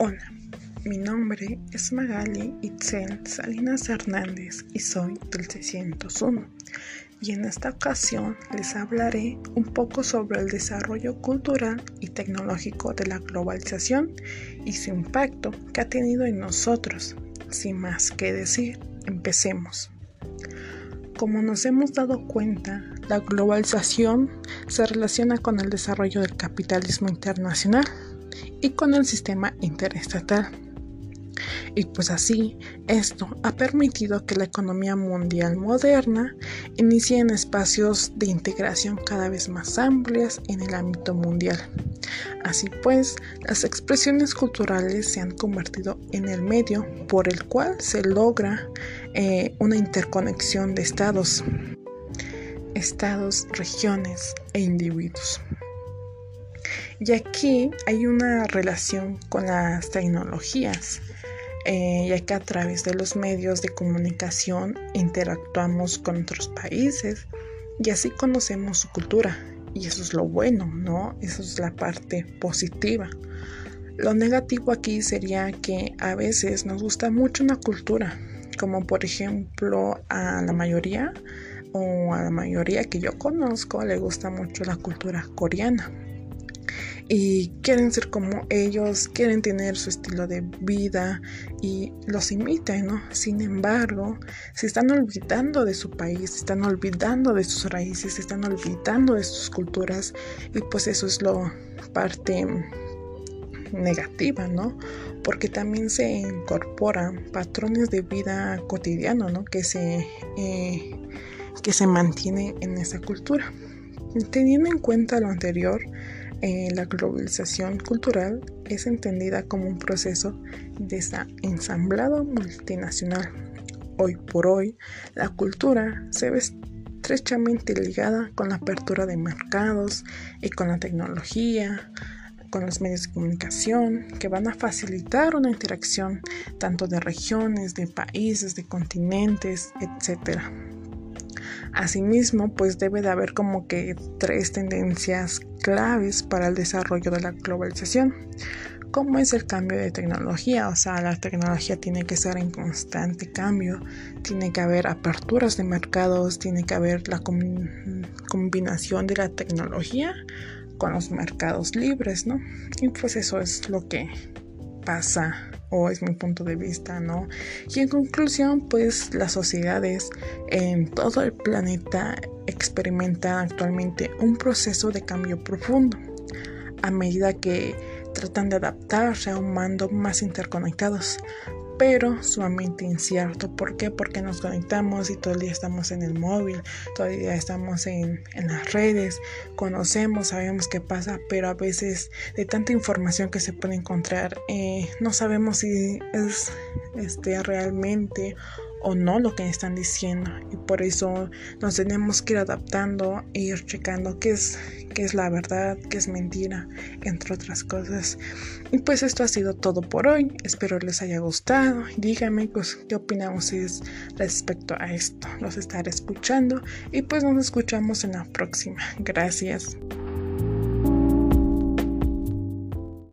Hola, mi nombre es Magali Itzel Salinas Hernández y soy del 601. Y en esta ocasión les hablaré un poco sobre el desarrollo cultural y tecnológico de la globalización y su impacto que ha tenido en nosotros. Sin más que decir, empecemos. Como nos hemos dado cuenta, la globalización se relaciona con el desarrollo del capitalismo internacional y con el sistema interestatal. Y pues así, esto ha permitido que la economía mundial moderna inicie en espacios de integración cada vez más amplias en el ámbito mundial. Así pues, las expresiones culturales se han convertido en el medio por el cual se logra eh, una interconexión de estados, estados, regiones e individuos. Y aquí hay una relación con las tecnologías, eh, ya que a través de los medios de comunicación interactuamos con otros países y así conocemos su cultura. Y eso es lo bueno, ¿no? Eso es la parte positiva. Lo negativo aquí sería que a veces nos gusta mucho una cultura, como por ejemplo a la mayoría o a la mayoría que yo conozco le gusta mucho la cultura coreana y quieren ser como ellos, quieren tener su estilo de vida y los imitan, ¿no? Sin embargo, se están olvidando de su país, se están olvidando de sus raíces, se están olvidando de sus culturas y pues eso es lo parte negativa, ¿no? Porque también se incorporan patrones de vida cotidiano, ¿no? Que se, eh, que se mantienen en esa cultura. Teniendo en cuenta lo anterior, eh, la globalización cultural es entendida como un proceso de ensamblado multinacional. Hoy por hoy, la cultura se ve estrechamente ligada con la apertura de mercados y con la tecnología, con los medios de comunicación que van a facilitar una interacción tanto de regiones, de países, de continentes, etc. Asimismo, pues debe de haber como que tres tendencias claves para el desarrollo de la globalización, como es el cambio de tecnología, o sea, la tecnología tiene que estar en constante cambio, tiene que haber aperturas de mercados, tiene que haber la combinación de la tecnología con los mercados libres, ¿no? Y pues eso es lo que pasa o es mi punto de vista, ¿no? Y en conclusión, pues las sociedades en todo el planeta experimentan actualmente un proceso de cambio profundo a medida que tratan de adaptarse a un mando más interconectados, pero sumamente incierto. ¿Por qué? Porque nos conectamos y todo el día estamos en el móvil, todo el día estamos en, las redes, conocemos, sabemos qué pasa, pero a veces de tanta información que se puede encontrar, eh, no sabemos si es este, realmente o no lo que están diciendo. Y por eso nos tenemos que ir adaptando e ir checando qué es, qué es la verdad, qué es mentira, entre otras cosas. Y pues esto ha sido todo por hoy, espero les haya gustado, díganme pues, qué opinan ustedes respecto a esto, los estaré escuchando y pues nos escuchamos en la próxima, gracias.